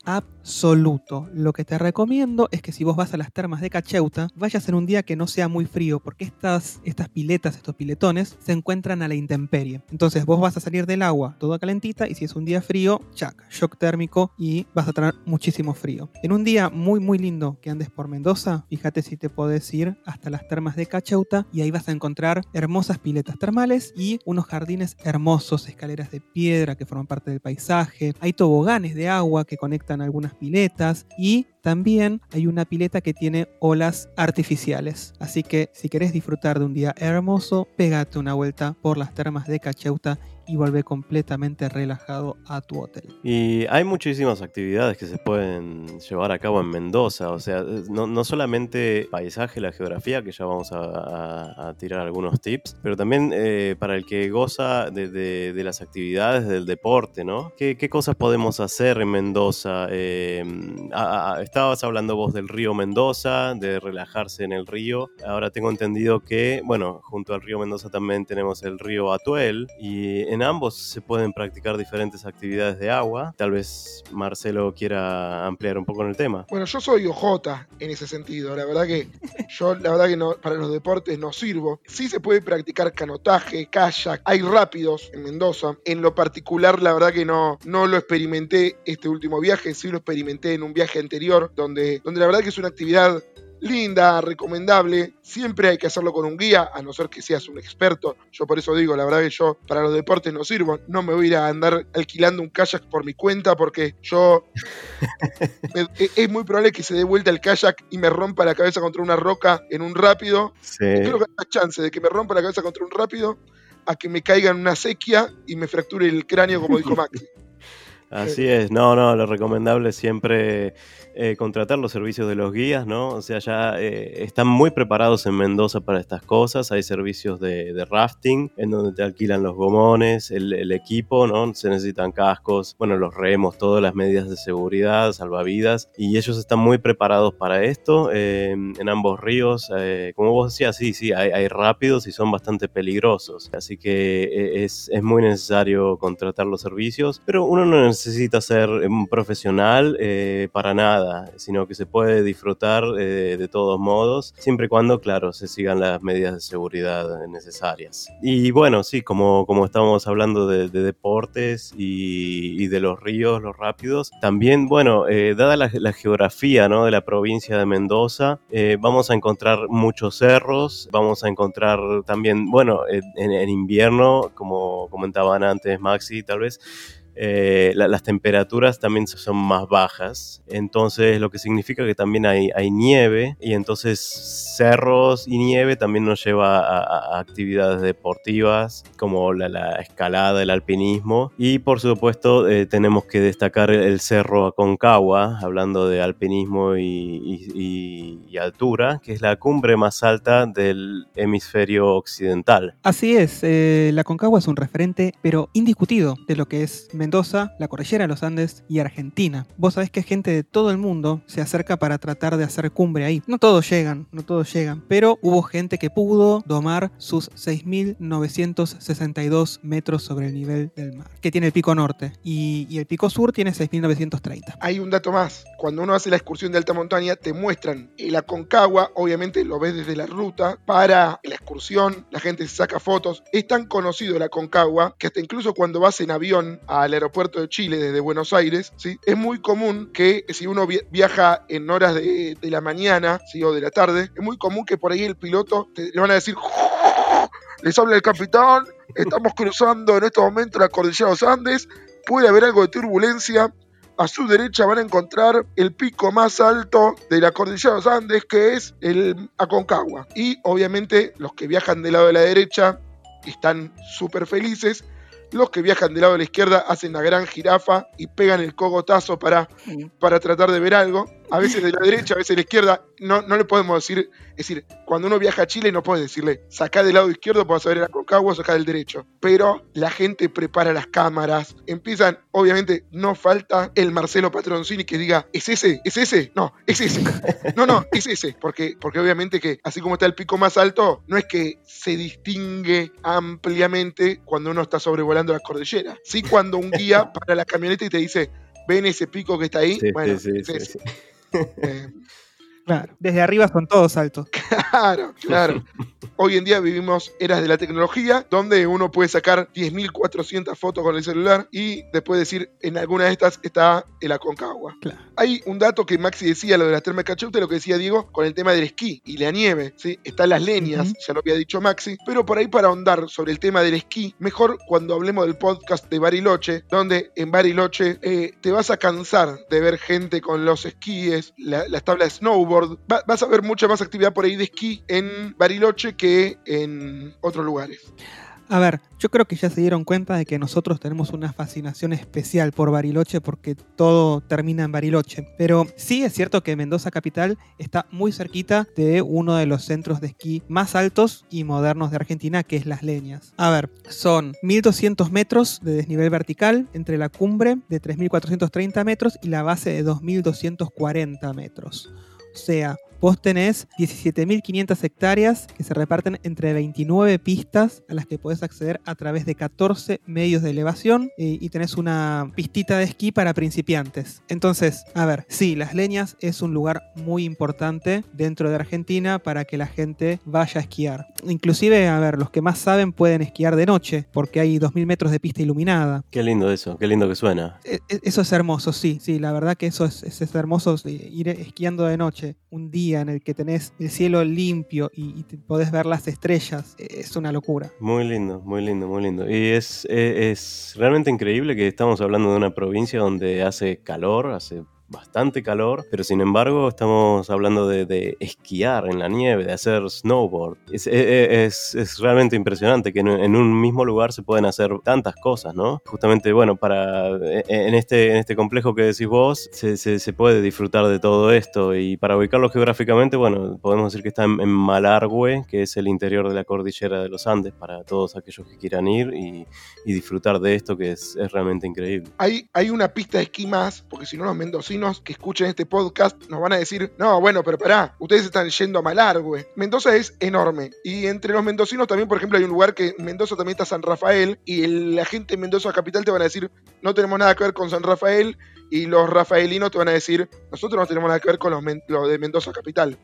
absoluto. Lo que te recomiendo es que si vos vas a las termas de Cacheuta, vayas en un día que no sea muy frío, porque estas, estas piletas, estos piletones, se encuentran a la intemperie. Entonces vos vas a salir del agua toda calentita y si es un día frío, chac, shock térmico y vas a tener muchísimo frío. En un día muy muy lindo que andes por Mendoza, fíjate si te podés ir hasta las termas de Cacheuta y ahí vas a encontrar hermosas piletas termales y unos jardines hermosos, escaleras de piedra que forman parte del paisaje. Hay toboganes de agua que conectan algunas piletas y también hay una pileta que tiene olas artificiales. Así que si querés disfrutar de un día hermoso, pégate una vuelta por las termas de Cacheuta y volvé completamente relajado a tu hotel. Y hay muchísimas actividades que se pueden llevar a cabo en Mendoza, o sea, no, no solamente paisaje, la geografía, que ya vamos a, tirar algunos tips, pero también eh, para el que goza de, de- las actividades del deporte, ¿no? ¿Qué, cosas podemos hacer en Mendoza? Eh, estabas hablando vos del río Mendoza, de relajarse en el río, ahora tengo entendido que, bueno, junto al río Mendoza también tenemos el río Atuel, y ambos se pueden practicar diferentes actividades de agua. Tal vez Marcelo quiera ampliar un poco en el tema. Bueno, yo soy OJ en ese sentido. La verdad que yo, la verdad que no, para los deportes no sirvo. Sí se puede practicar canotaje, kayak. Hay rápidos en Mendoza. En lo particular, la verdad que no, no lo experimenté este último viaje. Sí lo experimenté en un viaje anterior, donde, donde la verdad que es una actividad linda, recomendable. Siempre hay que hacerlo con un guía, a no ser que seas un experto. Yo por eso digo, la verdad que yo para los deportes no sirvo. No me voy a ir a andar alquilando un kayak por mi cuenta porque yo me- e- es muy probable que se dé vuelta el kayak y me rompa la cabeza contra una roca en un rápido. Sí. Creo que hay más chance de que me rompa la cabeza contra un rápido a que me caiga en una sequía y me fracture el cráneo, como dijo Maxi. Así es, no, no, lo recomendable siempre eh, contratar los servicios de los guías, ¿no? O sea, ya eh, están muy preparados en Mendoza para estas cosas, hay servicios de, de rafting en donde te alquilan los gomones, el, el equipo, ¿no? Se necesitan cascos, bueno, los remos, todas las medidas de seguridad, salvavidas, y ellos están muy preparados para esto eh, en ambos ríos. eh, como vos decías, sí, sí, hay, hay rápidos y son bastante peligrosos, así que eh, es, es muy necesario contratar los servicios, pero uno no necesita ser un profesional eh, para nada, sino que se puede disfrutar eh, de todos modos, siempre y cuando, claro, se sigan las medidas de seguridad necesarias. Y bueno, sí, como, como estábamos hablando de, de deportes y, y de los ríos, los rápidos, también, bueno, eh, dada la, la geografía ¿no? de la provincia de Mendoza, eh, vamos a encontrar muchos cerros, vamos a encontrar también, bueno, en, en invierno, como comentaban antes Maxi, tal vez, eh, la- las temperaturas también son más bajas, entonces lo que significa que también hay, nieve y entonces cerros y nieve también nos lleva a, actividades deportivas como la, la escalada, el alpinismo y por supuesto eh, tenemos que destacar el, cerro Aconcagua, hablando de alpinismo y, altura, que es la cumbre más alta del hemisferio occidental. Así es, eh, la Concagua es un referente, pero indiscutido, de lo que es Mendoza Mendoza, la cordillera de los Andes y Argentina. Vos sabés que gente de todo el mundo se acerca para tratar de hacer cumbre ahí. No todos llegan, no todos llegan, pero hubo gente que pudo domar sus 6.962 metros sobre el nivel del mar, que tiene el pico norte, y, el pico sur tiene 6.930. Hay un dato más. Cuando uno hace la excursión de alta montaña, te muestran el Aconcagua, obviamente lo ves desde la ruta, para la excursión, la gente se saca fotos. Es tan conocido el Aconcagua que hasta incluso cuando vas en avión al aeropuerto de Chile desde Buenos Aires, ¿sí? es muy común que si uno vi- viaja en horas de, la mañana o de la tarde, es muy común que por ahí el piloto le van a decir, les habla el capitán, estamos cruzando en este momento la cordillera de los Andes, puede haber algo de turbulencia, a su derecha van a encontrar el pico más alto de la cordillera de los Andes, que es el Aconcagua. Y obviamente los que viajan del lado de la derecha están súper felices. Los que viajan del lado de la izquierda hacen la gran jirafa y pegan el cogotazo para, para tratar de ver algo. A veces de la derecha, a veces de la izquierda. No, no le podemos decir, es decir, cuando uno viaja a Chile no puedes decirle, sacá del lado izquierdo para saber el Aconcagua o sacá del derecho. Pero la gente prepara las cámaras, empiezan, obviamente no falta el Marcelo Patroncini que diga, ¿es ese? ¿Es ese? No, es ese. No, no, es ese. Porque, porque obviamente que así como está el pico más alto, no es que se distingue ampliamente cuando uno está sobrevolando la cordillera. Sí cuando un guía para la camioneta y te dice, ven ese pico que está ahí. Sí, bueno, sí, sí, es sí, ese. Eh, Claro. Desde arriba son todos altos. Claro, claro. Hoy en día vivimos eras de la tecnología, donde uno puede sacar 10.400 fotos con el celular y después decir, en alguna de estas está el Aconcagua. Claro. Hay un dato que Maxi decía, lo de las termas de Cachute, lo que decía Diego, con el tema del esquí y la nieve, ¿sí? Están las leñas, ya lo había dicho Maxi, pero por ahí para ahondar sobre el tema del esquí, mejor cuando hablemos del podcast de Bariloche, donde en Bariloche eh, te vas a cansar de ver gente con los esquíes, la- las tablas de snowboard, Va- vas a ver mucha más actividad por ahí de esquí en Bariloche que en otros lugares. A ver, yo creo que ya se dieron cuenta de que nosotros tenemos una fascinación especial por Bariloche porque todo termina en Bariloche. Pero sí es cierto que Mendoza Capital está muy cerquita de uno de los centros de esquí más altos y modernos de Argentina, que es Las Leñas. A ver, son 1200 metros de desnivel vertical entre la cumbre de 3430 metros y la base de 2240 metros. O sea, vos tenés 17.500 hectáreas que se reparten entre 29 pistas a las que podés acceder a través de 14 medios de elevación eh, y tenés una pistita de esquí para principiantes. Entonces, a ver, sí, Las Leñas es un lugar muy importante dentro de Argentina para que la gente vaya a esquiar. Inclusive, a ver, los que más saben pueden esquiar de noche porque hay 2.000 metros de pista iluminada. Qué lindo eso, qué lindo que suena. E- e- Eso es hermoso, sí, sí, la verdad que eso es, hermoso, ir esquiando de noche, un día en el que tenés el cielo limpio y, podés ver las estrellas, es una locura. Muy lindo, muy lindo, muy lindo. Y es, es realmente increíble que estamos hablando de una provincia donde hace calor, hace bastante calor, pero sin embargo estamos hablando de, de esquiar en la nieve, de hacer snowboard. Es, e- e- es- es realmente impresionante que en, un mismo lugar se pueden hacer tantas cosas, ¿no? Justamente, bueno, para e- en este, en este complejo que decís vos, se, se- se puede disfrutar de todo esto y para ubicarlo geográficamente, bueno, podemos decir que está en, en Malargüe, que es el interior de la cordillera de los Andes, para todos aquellos que quieran ir y, y disfrutar de esto que es, es realmente increíble. Hay, hay una pista de esquí más, porque si no los mendocinos que escuchen este podcast nos van a decir, no, bueno, pero pará, ustedes están yendo a Malargüe. Mendoza es enorme. Y entre los mendocinos también, por ejemplo, hay un lugar que en Mendoza también está San Rafael, y la gente en Mendoza Capital te van a decir, no tenemos nada que ver con San Rafael, y los rafaelinos te van a decir, nosotros no tenemos nada que ver con los, los de Mendoza Capital.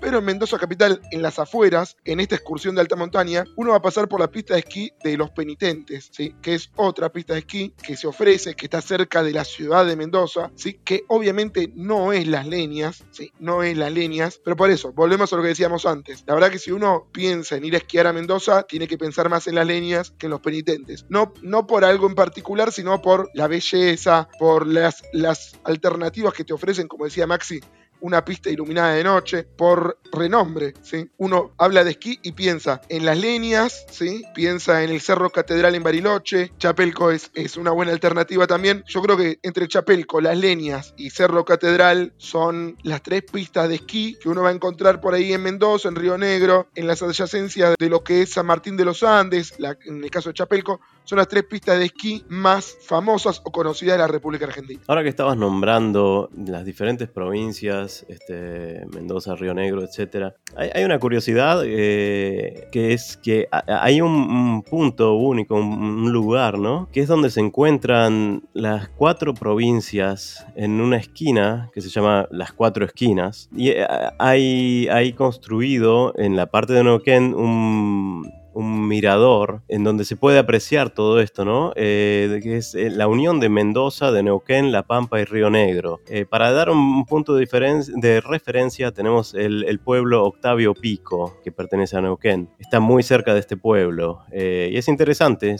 Pero en Mendoza Capital, en las afueras, en esta excursión de alta montaña, uno va a pasar por la pista de esquí de los penitentes, ¿sí? que es otra pista de esquí que se ofrece, que está cerca de la ciudad de Mendoza, ¿sí? que obviamente no es las leñas, ¿sí? no es las leñas, pero por eso, volvemos a lo que decíamos antes. La verdad que si uno piensa en ir a esquiar a Mendoza, tiene que pensar más en las leñas que en los penitentes. No, no por algo en particular, sino por la belleza, por las, las alternativas que te ofrecen, como decía Maxi, una pista iluminada de noche, por renombre, ¿sí? Uno habla de esquí y piensa en las leñas, ¿sí? Piensa en el Cerro Catedral en Bariloche, Chapelco es, es una buena alternativa también. Yo creo que entre Chapelco, las leñas y Cerro Catedral son las tres pistas de esquí que uno va a encontrar por ahí en Mendoza, en Río Negro, en las adyacencias de lo que es San Martín de los Andes, en el caso de Chapelco, son las tres pistas de esquí más famosas o conocidas de la República Argentina. Ahora que estabas nombrando las diferentes provincias, este, Mendoza, Río Negro, etc., hay, una curiosidad eh, que es que hay un, punto único, un, lugar, ¿no? Que es donde se encuentran las cuatro provincias en una esquina que se llama las cuatro esquinas. Y eh, hay, hay construido en la parte de Neuquén un un mirador en donde se puede apreciar todo esto, ¿no? Eh, que es eh, la unión de Mendoza, de Neuquén, La Pampa y Río Negro. Eh, para dar un punto de, referencia tenemos el, pueblo Octavio Pico, que pertenece a Neuquén. Está muy cerca de este pueblo y es interesante,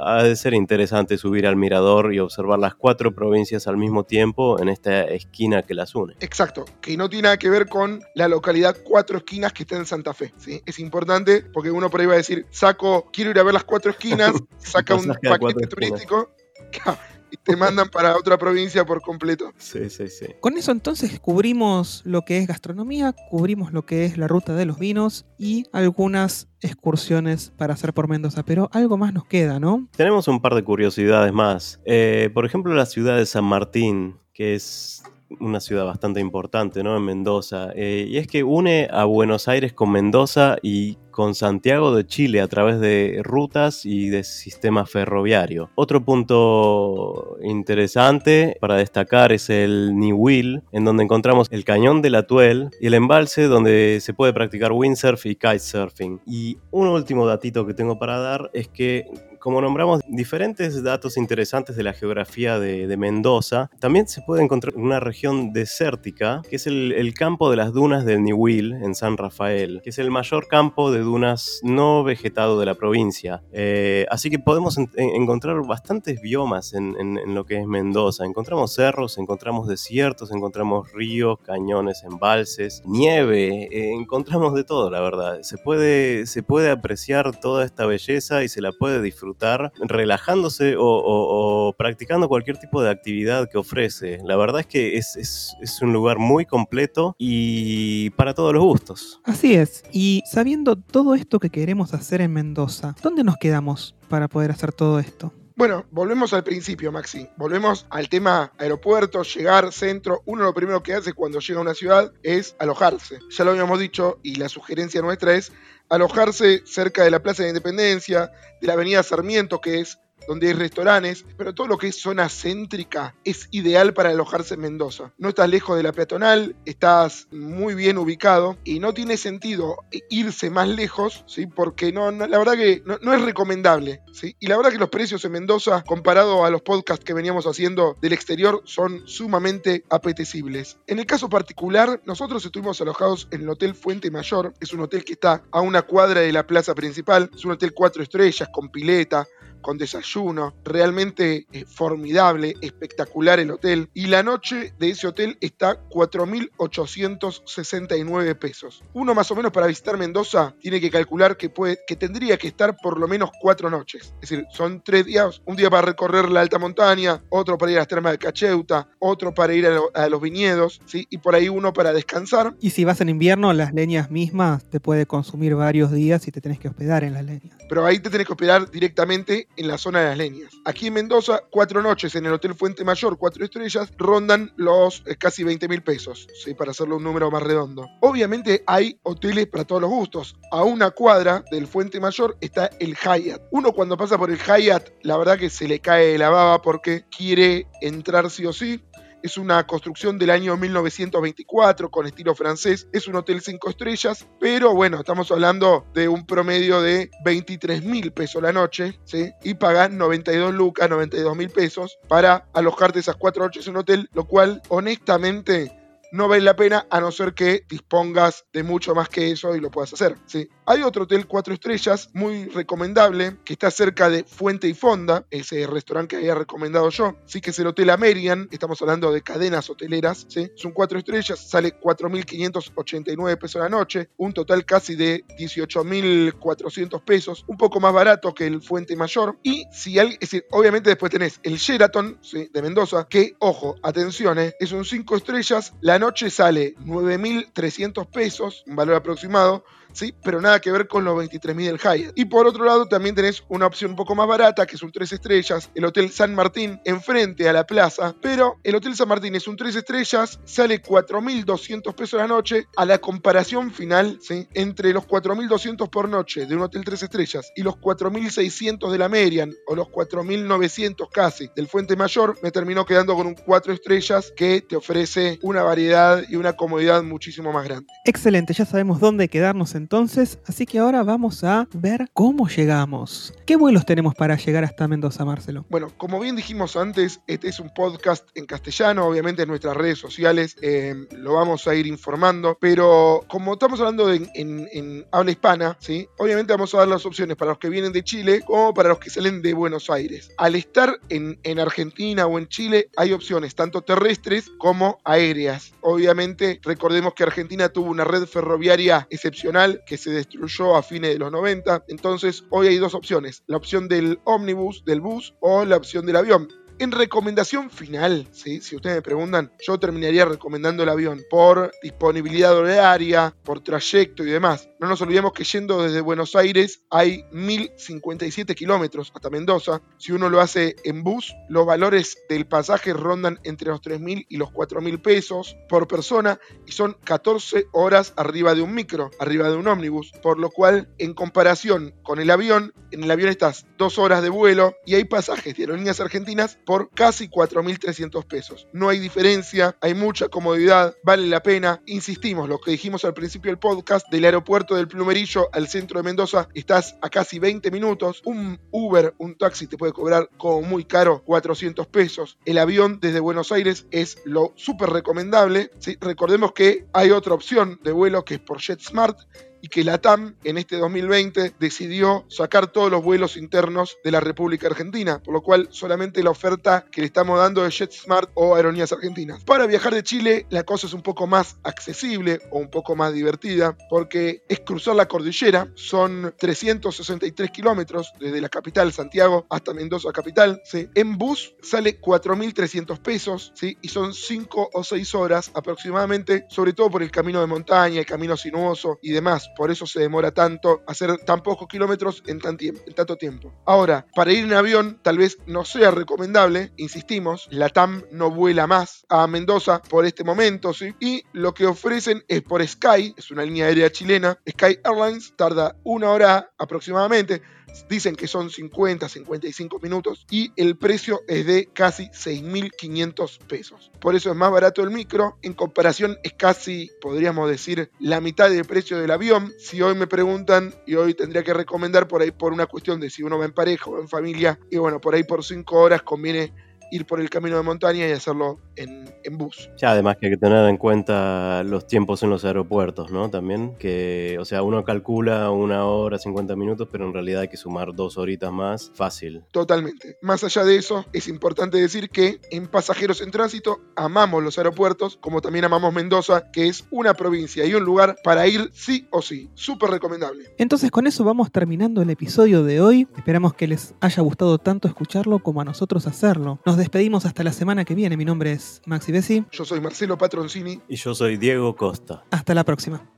ha de ser interesante subir al mirador y observar las cuatro provincias al mismo tiempo en esta esquina que las une. Exacto, que no tiene nada que ver con la localidad Cuatro Esquinas que está en Santa Fe. ¿sí? Es importante porque uno por ahí a decir, saco, quiero ir a ver las cuatro esquinas, saca un paquete turístico y te mandan para otra provincia por completo. Sí, sí, sí. Con eso entonces cubrimos lo que es gastronomía, cubrimos lo que es la ruta de los vinos y algunas excursiones para hacer por Mendoza, pero algo más nos queda, ¿no? Tenemos un par de curiosidades más. Eh, por ejemplo, la ciudad de San Martín, que es una ciudad bastante importante, ¿no? En Mendoza. Eh, y es que une a Buenos Aires con Mendoza y con Santiago de Chile a través de rutas y de sistema ferroviario. Otro punto interesante para destacar es el Niwil, en donde encontramos el cañón del Atuel y el embalse donde se puede practicar windsurf y kitesurfing. Y un último datito que tengo para dar es que como nombramos diferentes datos interesantes de la geografía de, Mendoza, también se puede encontrar una región desértica, que es el, campo de las dunas del Niwil, en San Rafael, que es el mayor campo de dunas no vegetado de la provincia. Eh, así que podemos encontrar bastantes biomas en, lo que es Mendoza. Encontramos cerros, encontramos desiertos, encontramos ríos, cañones, embalses, nieve, eh, encontramos de todo, la verdad. Se puede, se puede apreciar toda esta belleza y se la puede disfrutar relajándose o, practicando cualquier tipo de actividad que ofrece. La verdad es que es un lugar muy completo y para todos los gustos. Así es. Y sabiendo todo esto que queremos hacer en Mendoza, ¿dónde nos quedamos para poder hacer todo esto? Bueno, volvemos al principio, Maxi. Volvemos al tema aeropuerto, llegar, centro. Uno lo primero que hace cuando llega a una ciudad es alojarse. Ya lo habíamos dicho y la sugerencia nuestra es alojarse cerca de la Plaza de Independencia, de la Avenida Sarmiento, que es donde hay restaurantes, pero todo lo que es zona céntrica es ideal para alojarse en Mendoza. No estás lejos de la peatonal, estás muy bien ubicado y no tiene sentido irse más lejos, ¿sí? porque no, la verdad que no, es recomendable. ¿sí? Y la verdad que los precios en Mendoza, comparado a los podcasts que veníamos haciendo del exterior, son sumamente apetecibles. En el caso particular, nosotros estuvimos alojados en el Hotel Fuente Mayor, es un hotel que está a una cuadra de la plaza principal, es un hotel cuatro estrellas con pileta, con desayuno, realmente eh, formidable, espectacular el hotel. Y la noche de ese hotel está 4.869 pesos. Uno más o menos para visitar Mendoza tiene que calcular que, puede, que tendría que estar por lo menos cuatro noches. Es decir, son tres días, un día para recorrer la alta montaña, otro para ir a las termas de Cacheuta, otro para ir a, a los viñedos, ¿sí? y por ahí uno para descansar. Y si vas en invierno, las leñas mismas te puede consumir varios días y te tenés que hospedar en las leñas. Pero ahí te tenés que hospedar directamente en la zona de las leñas. Aquí en Mendoza, cuatro noches en el Hotel Fuente Mayor, cuatro estrellas, rondan los eh, casi 20 mil pesos, ¿sí? para hacerlo un número más redondo. Obviamente hay hoteles para todos los gustos. A una cuadra del Fuente Mayor está el Hyatt. Uno cuando pasa por el Hyatt, la verdad que se le cae la baba porque quiere entrar sí o sí. Es una construcción del año 1924 con estilo francés. Es un hotel cinco estrellas, pero bueno, estamos hablando de un promedio de 23 mil pesos la noche, ¿sí? Y pagan 92 lucas, 92 mil pesos para alojarte esas cuatro noches en un hotel, lo cual honestamente no vale la pena a no ser que dispongas de mucho más que eso y lo puedas hacer. ¿sí? Hay otro hotel cuatro estrellas muy recomendable que está cerca de Fuente y Fonda, ese restaurante que había recomendado yo. Sí que es el Hotel American, estamos hablando de cadenas hoteleras. ¿sí? Son cuatro estrellas, sale 4.589 pesos la noche, un total casi de 18.400 pesos, un poco más barato que el Fuente Mayor. Y si alguien, es decir, obviamente después tenés el Sheraton ¿sí? de Mendoza, que, ojo, atención, ¿eh? es un 5 estrellas, la noche sale 9.300 pesos, un valor aproximado. ¿Sí? Pero nada que ver con los 23.000 del Hyatt. Y por otro lado también tenés una opción un poco más barata, que es un 3 estrellas, el Hotel San Martín, enfrente a la plaza. Pero el Hotel San Martín es un 3 estrellas, sale 4.200 pesos la noche. A la comparación final, ¿sí? entre los 4.200 por noche de un Hotel 3 estrellas y los 4.600 de la Merian, o los 4.900 casi del Fuente Mayor, me terminó quedando con un 4 estrellas que te ofrece una variedad y una comodidad muchísimo más grande. Excelente, ya sabemos dónde quedarnos entonces, así que ahora vamos a ver cómo llegamos. ¿Qué vuelos tenemos para llegar hasta Mendoza, Marcelo? Bueno, como bien dijimos antes, este es un podcast en castellano, obviamente en nuestras redes sociales eh, lo vamos a ir informando, pero como estamos hablando de, en, en, habla hispana, ¿sí? obviamente vamos a dar las opciones para los que vienen de Chile como para los que salen de Buenos Aires. Al estar en, en Argentina o en Chile hay opciones tanto terrestres como aéreas. Obviamente recordemos que Argentina tuvo una red ferroviaria excepcional que se destruyó a fines de los 90. Entonces, hoy hay dos opciones: la opción del ómnibus, del bus, o la opción del avión. En recomendación final, si ustedes me preguntan, yo terminaría recomendando el avión por disponibilidad horaria, por trayecto y demás. No nos olvidemos que yendo desde Buenos Aires hay 1057 kilómetros hasta Mendoza. Si uno lo hace en bus, los valores del pasaje rondan entre los 3.000 y los 4.000 pesos por persona y son 14 horas arriba de un micro, arriba de un ómnibus. Por lo cual, en comparación con el avión, en el avión estás dos horas de vuelo y hay pasajes de aerolíneas argentinas por casi 4.300 pesos. No hay diferencia, hay mucha comodidad, vale la pena. Insistimos, lo que dijimos al principio del podcast, del aeropuerto del Plumerillo al centro de Mendoza, estás a casi 20 minutos. Un Uber, un taxi te puede cobrar como muy caro 400 pesos. El avión desde Buenos Aires es lo súper recomendable. Recordemos que hay otra opción de vuelo que es por JetSmart y que la TAM en este 2020 decidió sacar todos los vuelos internos de la República Argentina, por lo cual solamente la oferta que le estamos dando es JetSmart o Aerolíneas Argentinas. Para viajar de Chile la cosa es un poco más accesible o un poco más divertida porque es cruzar la cordillera, son 363 kilómetros desde la capital Santiago hasta Mendoza capital, ¿sí? en bus sale 4.300 pesos ¿sí? y son 5 o 6 horas aproximadamente, sobre todo por el camino de montaña, el camino sinuoso y demás por eso se demora tanto hacer tan pocos kilómetros en, tanto tiempo. Ahora, para ir en avión tal vez no sea recomendable, insistimos, la TAM no vuela más a Mendoza por este momento, ¿sí? Y lo que ofrecen es por Sky, es una línea aérea chilena, Sky Airlines tarda una hora aproximadamente, dicen que son 50, 55 minutos y el precio es de casi 6.500 pesos. Por eso es más barato el micro, en comparación es casi, podríamos decir, la mitad del precio del avión. Si hoy me preguntan, y hoy tendría que recomendar por ahí por una cuestión de si uno va en pareja o en familia, y bueno, por ahí por 5 horas conviene ir por el camino de montaña y hacerlo en, en, bus. Ya, además que hay que tener en cuenta los tiempos en los aeropuertos, ¿no? También, que, o sea, uno calcula una hora, 50 minutos, pero en realidad hay que sumar dos horitas más, fácil. Totalmente. Más allá de eso, es importante decir que en Pasajeros en Tránsito amamos los aeropuertos, como también amamos Mendoza, que es una provincia y un lugar para ir sí o sí. Súper recomendable. Entonces, con eso vamos terminando el episodio de hoy. Esperamos que les haya gustado tanto escucharlo como a nosotros hacerlo. Nos despedimos hasta la semana que viene. Mi nombre es Maxi Bessi. Yo soy Marcelo Patroncini. Y yo soy Diego Costa. Hasta la próxima.